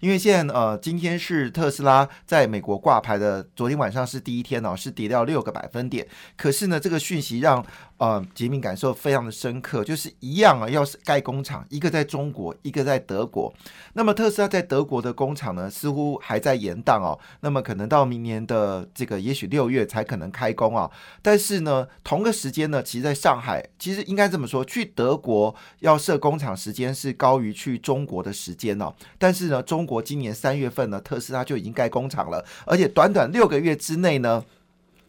因为现在呃，今天是特斯拉在美国挂牌的，昨天晚上是第一天哦，是跌掉六个百分点。可是呢，这个讯息让呃杰明感受非常的深刻，就是一样啊，要是盖工厂，一个在中国，一个在德国。那么特斯拉在德国的工厂呢，似乎还在延宕哦，那么可能到明年的这个也许六月才可能开工啊。但是呢，同个时间呢，其实在上海，其实应该这么说，去德国要设工厂时间是高于去中国的时间哦。但是呢，中国今年三月份呢，特斯拉就已经盖工厂了，而且短短六个月之内呢。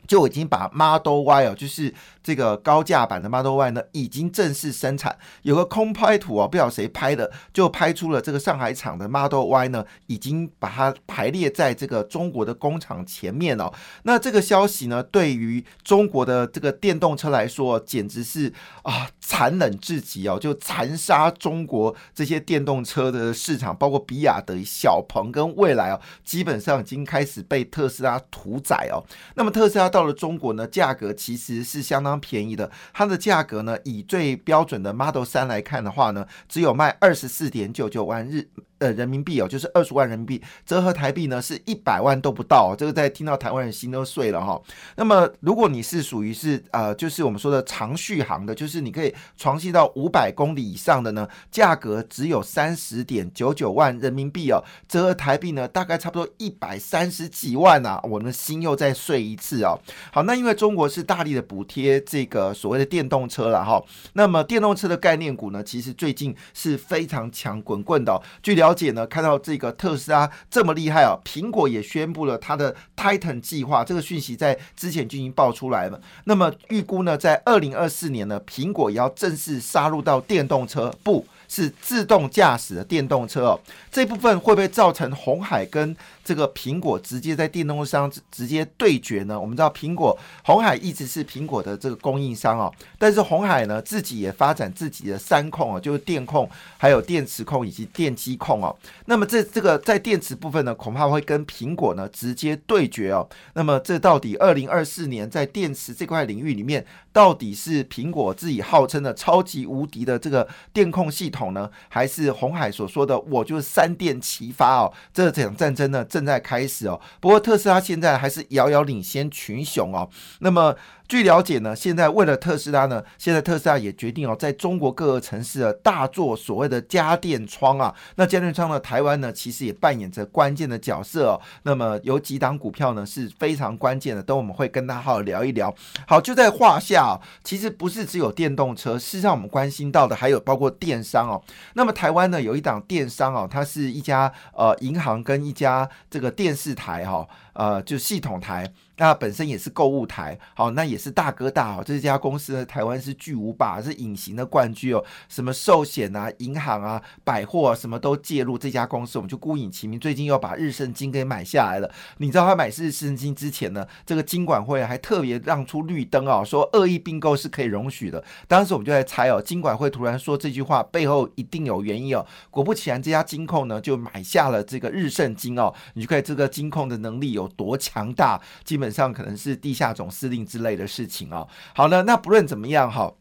就已经把 Model Y 哦，就是这个高价版的 Model Y 呢，已经正式生产。有个空拍图哦，不知道谁拍的，就拍出了这个上海厂的 Model Y 呢，已经把它排列在这个中国的工厂前面哦。那这个消息呢，对于中国的这个电动车来说，简直是啊残忍至极哦，就残杀中国这些电动车的市场，包括比亚迪、小鹏跟蔚来哦，基本上已经开始被特斯拉屠宰哦。那么特斯拉。到了中国呢，价格其实是相当便宜的。它的价格呢，以最标准的 Model 三来看的话呢，只有卖二十四点九九万日。呃，人民币哦，就是二十万人民币，折合台币呢是一百万都不到。这个在听到台湾人心都碎了哈。那么，如果你是属于是呃，就是我们说的长续航的，就是你可以长续到五百公里以上的呢，价格只有三十点九九万人民币哦，折合台币呢大概差不多一百三十几万呐。我们心又再碎一次哦。好，那因为中国是大力的补贴这个所谓的电动车了哈。那么电动车的概念股呢，其实最近是非常强滚滚的。据了。了解呢，看到这个特斯拉这么厉害啊，苹果也宣布了它的 Titan 计划，这个讯息在之前就已经爆出来了。那么预估呢，在二零二四年呢，苹果也要正式杀入到电动车，不是自动驾驶的电动车哦。这部分会不会造成红海跟？这个苹果直接在电动车上直接对决呢？我们知道苹果红海一直是苹果的这个供应商哦，但是红海呢自己也发展自己的三控哦，就是电控、还有电池控以及电机控哦。那么这这个在电池部分呢，恐怕会跟苹果呢直接对决哦。那么这到底二零二四年在电池这块领域里面，到底是苹果自己号称的超级无敌的这个电控系统呢，还是红海所说的我就是三电齐发哦？这场战争呢？正在开始哦，不过特斯拉现在还是遥遥领先群雄哦。那么。据了解呢，现在为了特斯拉呢，现在特斯拉也决定哦，在中国各个城市的大做所谓的家电窗啊。那家电窗呢，台湾呢，其实也扮演着关键的角色哦。那么有几档股票呢是非常关键的，等我们会跟大家好好聊一聊。好，就在话下，其实不是只有电动车，事实上我们关心到的还有包括电商哦。那么台湾呢，有一档电商哦，它是一家呃银行跟一家这个电视台哈。呃，就系统台，那本身也是购物台，好，那也是大哥大哦。这家公司呢，台湾是巨无霸，是隐形的冠军哦。什么寿险啊、银行啊、百货啊，什么都介入这家公司，我们就孤影其名。最近又把日盛金给买下来了。你知道他买日盛金之前呢，这个金管会还特别让出绿灯哦，说恶意并购是可以容许的。当时我们就在猜哦，金管会突然说这句话背后一定有原因哦。果不其然，这家金控呢就买下了这个日盛金哦。你就看这个金控的能力有。多强大，基本上可能是地下总司令之类的事情哦。好了，那不论怎么样哈，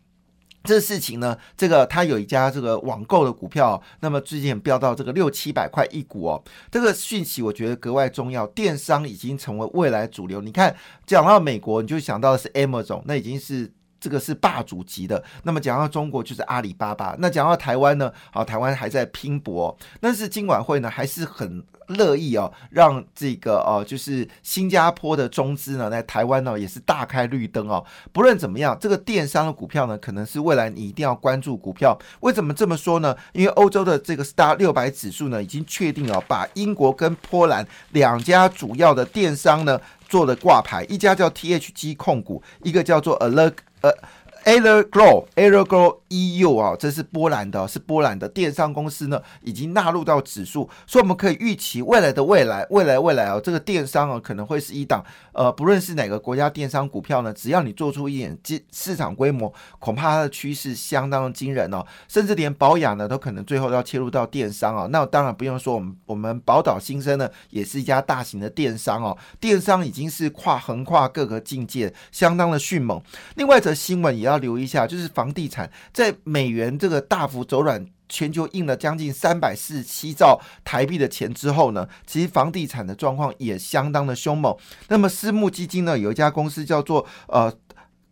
这事情呢，这个他有一家这个网购的股票，那么最近飙到这个六七百块一股哦。这个讯息我觉得格外重要，电商已经成为未来主流。你看，讲到美国，你就想到的是 Amazon，那已经是。这个是霸主级的，那么讲到中国就是阿里巴巴，那讲到台湾呢？好，台湾还在拼搏，但是金管会呢还是很乐意哦，让这个哦，就是新加坡的中资呢，在台湾呢也是大开绿灯哦。不论怎么样，这个电商的股票呢，可能是未来你一定要关注股票。为什么这么说呢？因为欧洲的这个 Star 六百指数呢，已经确定了把英国跟波兰两家主要的电商呢做了挂牌，一家叫 THG 控股，一个叫做 Alert。But. 呃 Allegro，Allegro EU 啊，这是波兰的，是波兰的电商公司呢，已经纳入到指数，所以我们可以预期未来的未来，未来未来啊，这个电商啊，可能会是一档，呃，不论是哪个国家电商股票呢，只要你做出一点市市场规模，恐怕它的趋势相当的惊人哦，甚至连保养呢，都可能最后要切入到电商啊。那当然不用说，我们我们宝岛新生呢，也是一家大型的电商哦，电商已经是跨横跨各个境界，相当的迅猛。另外一则新闻也要。留意一下，就是房地产在美元这个大幅走软，全球印了将近三百四十七兆台币的钱之后呢，其实房地产的状况也相当的凶猛。那么私募基金呢，有一家公司叫做呃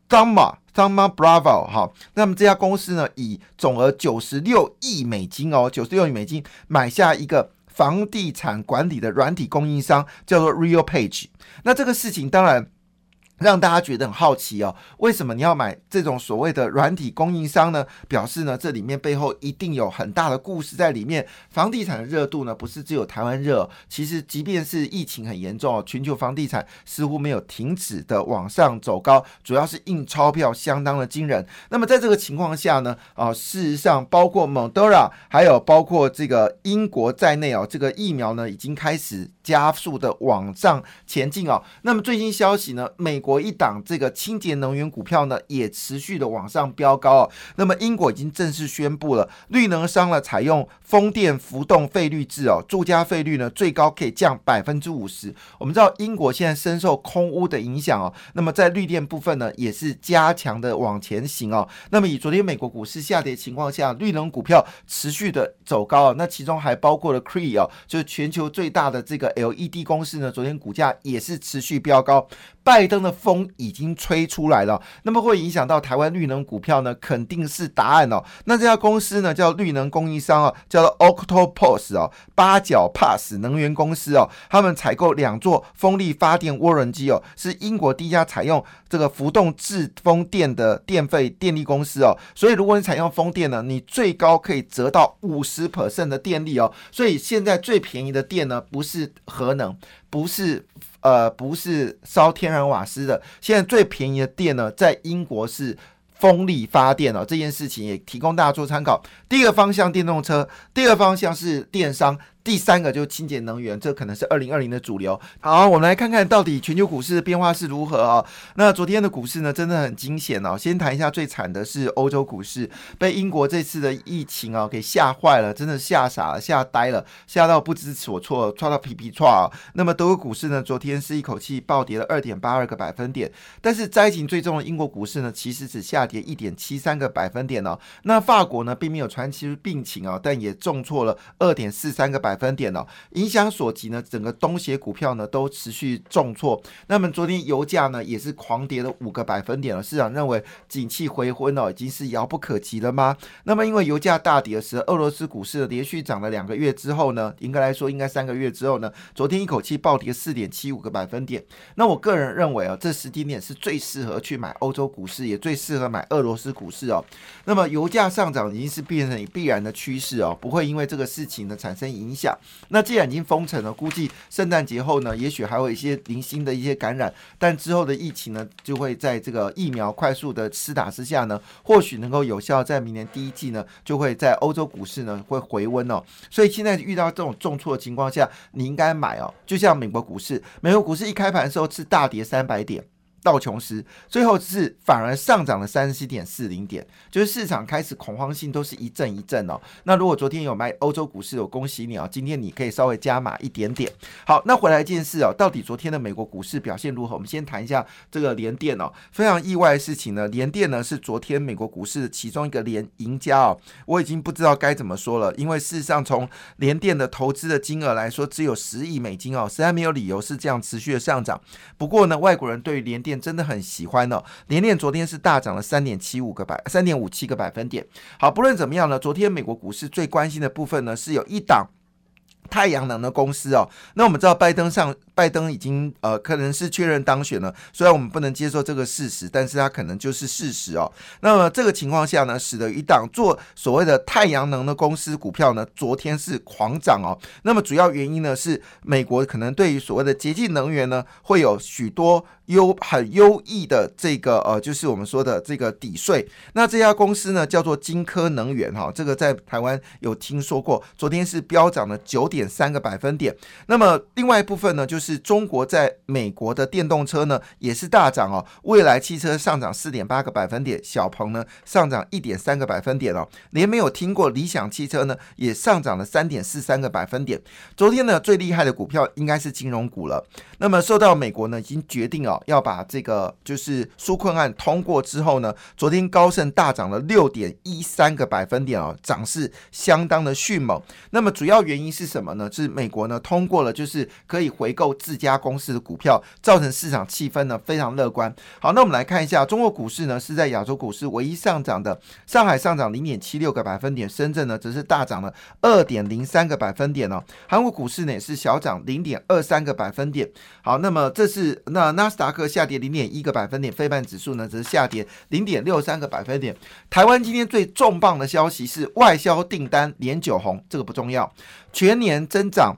d a m a d a m a Bravo 哈，那么这家公司呢，以总额九十六亿美金哦，九十六亿美金买下一个房地产管理的软体供应商，叫做 Real Page。那这个事情当然。让大家觉得很好奇哦，为什么你要买这种所谓的软体供应商呢？表示呢，这里面背后一定有很大的故事在里面。房地产的热度呢，不是只有台湾热，其实即便是疫情很严重哦，全球房地产似乎没有停止的往上走高，主要是印钞票相当的惊人。那么在这个情况下呢，啊，事实上包括 m o d e r a 还有包括这个英国在内哦，这个疫苗呢已经开始加速的往上前进哦。那么最新消息呢，美国一档这个清洁能源股票呢，也持续的往上飙高哦。那么英国已经正式宣布了，绿能商呢采用风电浮动费率制哦，住家费率呢最高可以降百分之五十。我们知道英国现在深受空污的影响哦，那么在绿电部分呢，也是加强的往前行哦。那么以昨天美国股市下跌情况下，绿能股票持续的走高哦，那其中还包括了 Cree 哦，就是全球最大的这个 LED 公司呢，昨天股价也是持续飙高。拜登的风已经吹出来了，那么会影响到台湾绿能股票呢？肯定是答案哦。那这家公司呢，叫绿能供应商哦，叫做 Octopus 哦，八角 Pass 能源公司哦，他们采购两座风力发电涡轮机哦，是英国第一家采用这个浮动制风电的电费电力公司哦。所以如果你采用风电呢，你最高可以折到五十 percent 的电力哦。所以现在最便宜的电呢，不是核能，不是。呃，不是烧天然瓦斯的，现在最便宜的电呢，在英国是风力发电哦。这件事情也提供大家做参考。第一个方向电动车，第二方向是电商。第三个就是清洁能源，这可能是二零二零的主流。好，我们来看看到底全球股市的变化是如何啊？那昨天的股市呢，真的很惊险哦。先谈一下最惨的是欧洲股市，被英国这次的疫情啊给吓坏了，真的吓傻了、吓呆了、吓到不知所措，抓到皮皮抓。那么德国股市呢，昨天是一口气暴跌了二点八二个百分点，但是灾情最重的英国股市呢，其实只下跌一点七三个百分点哦。那法国呢，并没有传出病情啊，但也重挫了二点四三个百。百分点哦，影响所及呢，整个东协股票呢都持续重挫。那么昨天油价呢也是狂跌了五个百分点了。市场认为景气回温哦，已经是遥不可及了吗？那么因为油价大跌的时候，俄罗斯股市连续涨了两个月之后呢，应该来说应该三个月之后呢，昨天一口气暴跌四点七五个百分点。那我个人认为啊，这时间点是最适合去买欧洲股市，也最适合买俄罗斯股市哦。那么油价上涨已经是变成必然的趋势哦，不会因为这个事情呢产生影响。那既然已经封城了，估计圣诞节后呢，也许还有一些零星的一些感染，但之后的疫情呢，就会在这个疫苗快速的施打之下呢，或许能够有效在明年第一季呢，就会在欧洲股市呢会回温哦。所以现在遇到这种重挫的情况下，你应该买哦。就像美国股市，美国股市一开盘的时候是大跌三百点。道琼斯最后是反而上涨了三十七点四零点，就是市场开始恐慌性都是一阵一阵哦。那如果昨天有买欧洲股市，我恭喜你啊！今天你可以稍微加码一点点。好，那回来一件事哦，到底昨天的美国股市表现如何？我们先谈一下这个联电哦。非常意外的事情呢，联电呢是昨天美国股市的其中一个连赢家哦。我已经不知道该怎么说了，因为事实上从联电的投资的金额来说，只有十亿美金哦，实在没有理由是这样持续的上涨。不过呢，外国人对于联电真的很喜欢哦，连电昨天是大涨了三点七五个百三点五七个百分点。好，不论怎么样呢，昨天美国股市最关心的部分呢，是有一档。太阳能的公司哦，那我们知道拜登上拜登已经呃可能是确认当选了，虽然我们不能接受这个事实，但是他可能就是事实哦。那么这个情况下呢，使得一档做所谓的太阳能的公司股票呢，昨天是狂涨哦。那么主要原因呢是美国可能对于所谓的洁净能源呢，会有许多。优很优异的这个呃，就是我们说的这个抵税。那这家公司呢，叫做金科能源哈，这个在台湾有听说过。昨天是飙涨了九点三个百分点。那么另外一部分呢，就是中国在美国的电动车呢也是大涨哦。未来汽车上涨四点八个百分点，小鹏呢上涨一点三个百分点哦。连没有听过理想汽车呢也上涨了三点四三个百分点。昨天呢最厉害的股票应该是金融股了。那么受到美国呢已经决定哦。要把这个就是纾困案通过之后呢，昨天高盛大涨了六点一三个百分点哦，涨势相当的迅猛。那么主要原因是什么么呢？是美国呢通过了就是可以回购自家公司的股票，造成市场气氛呢非常乐观。好，那我们来看一下中国股市呢是在亚洲股市唯一上涨的，上海上涨零点七六个百分点，深圳呢则是大涨了二点零三个百分点哦。韩国股市呢也是小涨零点二三个百分点。好，那么这是那纳斯达克下跌零点一个百分点，非半指数呢则是下跌零点六三个百分点。台湾今天最重磅的消息是外销订单连九红，这个不重要，全年增长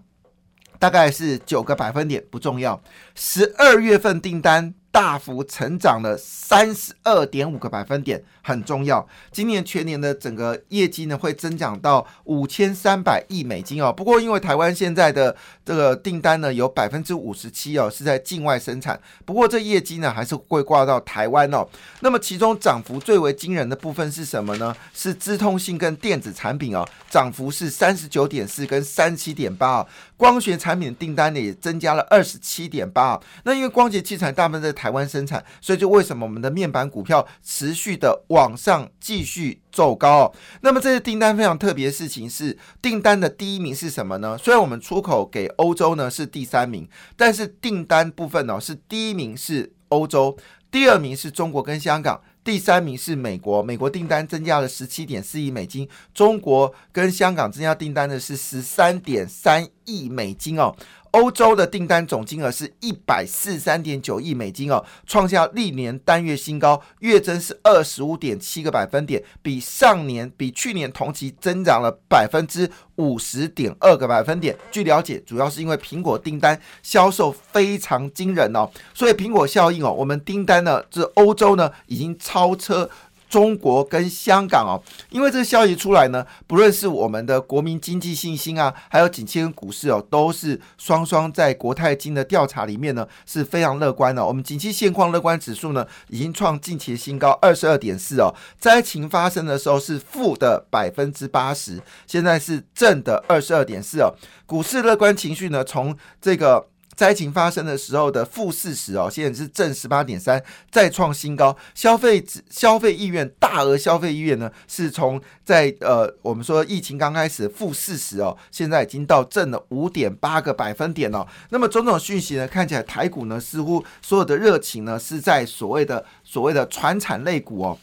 大概是九个百分点，不重要。十二月份订单。大幅成长了三十二点五个百分点，很重要。今年全年的整个业绩呢，会增长到五千三百亿美金哦。不过，因为台湾现在的这个订单呢，有百分之五十七哦是在境外生产，不过这业绩呢还是会挂到台湾哦。那么，其中涨幅最为惊人的部分是什么呢？是资通信跟电子产品哦，涨幅是三十九点四跟三七点八哦。光学产品的订单呢也增加了二十七点八。那因为光学器材大部分在台。台湾生产，所以就为什么我们的面板股票持续的往上继续走高？那么这些订单非常特别的事情是，订单的第一名是什么呢？虽然我们出口给欧洲呢是第三名，但是订单部分呢是第一名是欧洲，第二名是中国跟香港，第三名是美国。美国订单增加了十七点四亿美金，中国跟香港增加订单的是十三点三亿美金哦。欧洲的订单总金额是一百四十三点九亿美金哦，创下历年单月新高，月增是二十五点七个百分点，比上年、比去年同期增长了百分之五十点二个百分点。据了解，主要是因为苹果订单销售非常惊人哦，所以苹果效应哦，我们订单呢，这欧洲呢已经超车。中国跟香港哦，因为这个消息出来呢，不论是我们的国民经济信心啊，还有景气跟股市哦，都是双双在国泰金的调查里面呢是非常乐观的。我们景气现况乐观指数呢，已经创近期新高二十二点四哦。灾情发生的时候是负的百分之八十，现在是正的二十二点四哦。股市乐观情绪呢，从这个。灾情发生的时候的负四十哦，现在是正十八点三，再创新高。消费消费意愿大额消费意愿呢，是从在呃我们说疫情刚开始负四十哦，现在已经到正了五点八个百分点哦。那么种种讯息呢，看起来台股呢似乎所有的热情呢是在所谓的所谓的传产类股哦。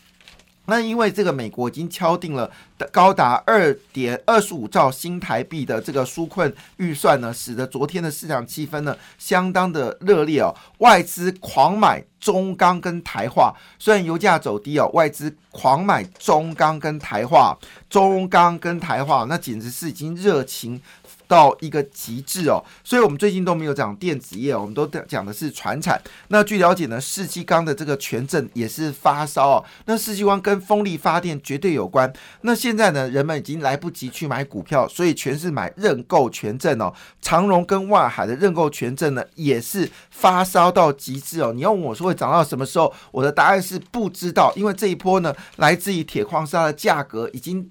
那因为这个美国已经敲定了高达二点二十五兆新台币的这个纾困预算呢，使得昨天的市场气氛呢相当的热烈哦，外资狂买中钢跟台化，虽然油价走低哦，外资狂买中钢跟台化，中钢跟台化那简直是已经热情。到一个极致哦，所以我们最近都没有讲电子业，我们都讲的是船产。那据了解呢，世纪钢的这个权证也是发烧哦。那世纪钢跟风力发电绝对有关。那现在呢，人们已经来不及去买股票，所以全是买认购权证哦。长荣跟万海的认购权证呢，也是发烧到极致哦。你要问我说会涨到什么时候？我的答案是不知道，因为这一波呢，来自于铁矿砂的价格已经。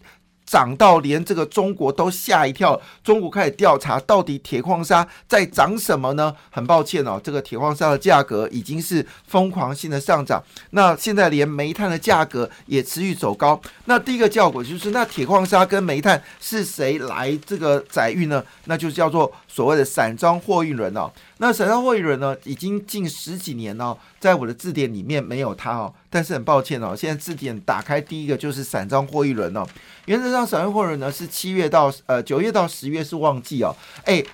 涨到连这个中国都吓一跳，中国开始调查到底铁矿砂在涨什么呢？很抱歉哦，这个铁矿砂的价格已经是疯狂性的上涨。那现在连煤炭的价格也持续走高。那第一个效果就是，那铁矿砂跟煤炭是谁来这个载运呢？那就叫做所谓的散装货运轮哦。那散装货运轮呢，已经近十几年了。在我的字典里面没有它哦。但是很抱歉哦，现在字典打开第一个就是散装货运轮哦。原则上，散装货运轮呢是七月到呃九月到十月是旺季哦。哎。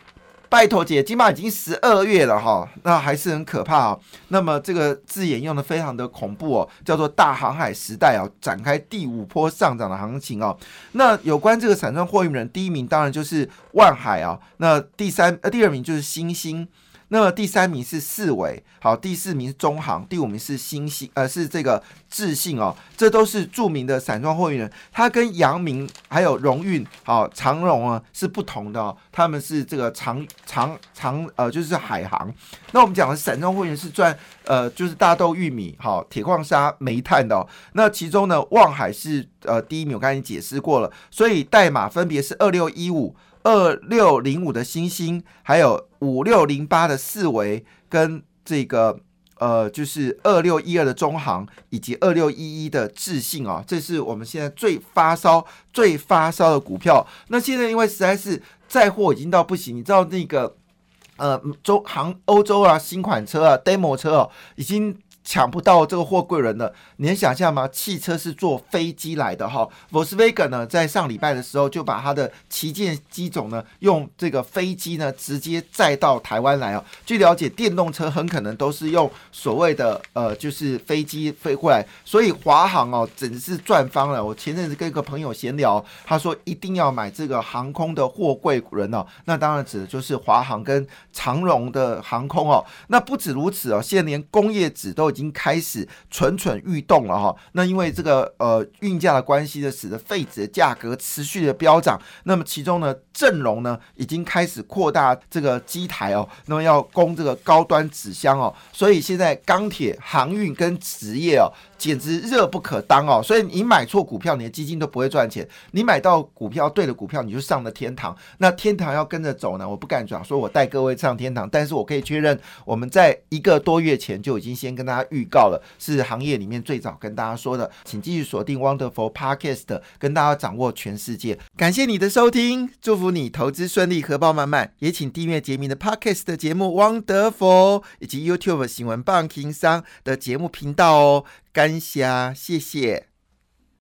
拜托姐，今码已经十二月了哈，那还是很可怕啊。那么这个字眼用的非常的恐怖哦，叫做大航海时代啊，展开第五波上涨的行情哦。那有关这个散装货运人，第一名当然就是万海啊，那第三呃第二名就是星星。那么第三名是四维，好，第四名是中航，第五名是新兴，呃，是这个智信哦，这都是著名的散装货运人，它跟阳明还有荣运，好，长荣啊是不同的哦，他们是这个长长长，呃，就是海航。那我们讲的散装货运是赚，呃，就是大豆、玉米、好，铁矿砂、煤炭的。哦那其中呢，望海是呃第一名，我刚才解释过了，所以代码分别是二六一五。二六零五的星星，还有五六零八的四维，跟这个呃，就是二六一二的中行，以及二六一一的智信啊，这是我们现在最发烧、最发烧的股票。那现在因为实在是载货已经到不行，你知道那个呃，中行欧洲啊，新款车啊，demo 车哦，已经。抢不到这个货柜人的，你能想象吗？汽车是坐飞机来的哈，Volkswagen 呢，在上礼拜的时候就把它的旗舰机种呢，用这个飞机呢，直接载到台湾来啊。据了解，电动车很可能都是用所谓的呃，就是飞机飞过来，所以华航哦，真是赚翻了。我前阵子跟一个朋友闲聊，他说一定要买这个航空的货柜人哦，那当然指的就是华航跟长荣的航空哦。那不止如此哦，现在连工业纸都已已已经开始蠢蠢欲动了哈，那因为这个呃运价的关系呢，使得废纸的价格持续的飙涨。那么其中呢，阵容呢已经开始扩大这个机台哦，那么要供这个高端纸箱哦，所以现在钢铁、航运跟纸业哦。简直热不可当哦！所以你买错股票，你的基金都不会赚钱。你买到股票对的股票，你就上了天堂。那天堂要跟着走呢？我不敢讲，说我带各位上天堂，但是我可以确认，我们在一个多月前就已经先跟大家预告了，是行业里面最早跟大家说的，请继续锁定 Wonderful Podcast，跟大家掌握全世界。感谢你的收听，祝福你投资顺利，荷包满满。也请订阅杰明的 Podcast 的节目 Wonderful，以及 YouTube 新闻棒情商的节目频道哦。感谢，谢谢。